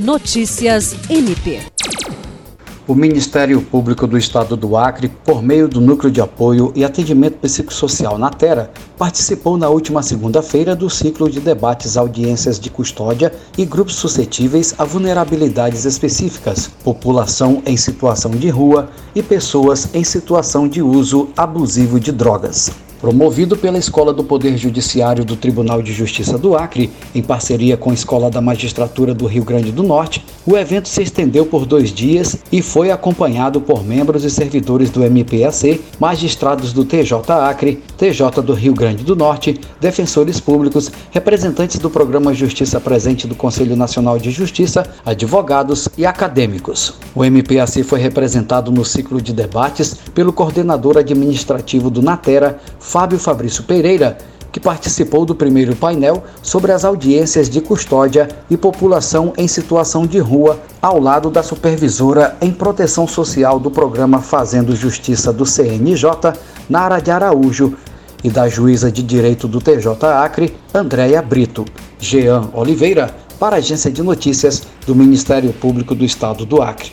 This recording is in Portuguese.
Notícias MP. O Ministério Público do Estado do Acre, por meio do Núcleo de Apoio e Atendimento Psicossocial na Terra, participou na última segunda-feira do ciclo de debates audiências de custódia e grupos suscetíveis a vulnerabilidades específicas, população em situação de rua e pessoas em situação de uso abusivo de drogas. Promovido pela Escola do Poder Judiciário do Tribunal de Justiça do Acre, em parceria com a Escola da Magistratura do Rio Grande do Norte, o evento se estendeu por dois dias e foi acompanhado por membros e servidores do MPAC, magistrados do TJ Acre, TJ do Rio Grande do Norte, defensores públicos, representantes do Programa Justiça Presente do Conselho Nacional de Justiça, advogados e acadêmicos. O MPAC foi representado no ciclo de debates pelo coordenador administrativo do Natera, Fábio Fabrício Pereira, que participou do primeiro painel sobre as audiências de custódia e população em situação de rua, ao lado da supervisora em proteção social do programa Fazendo Justiça do CNJ, Nara de Araújo, e da juíza de direito do TJ Acre, Andréia Brito. Jean Oliveira, para a Agência de Notícias do Ministério Público do Estado do Acre.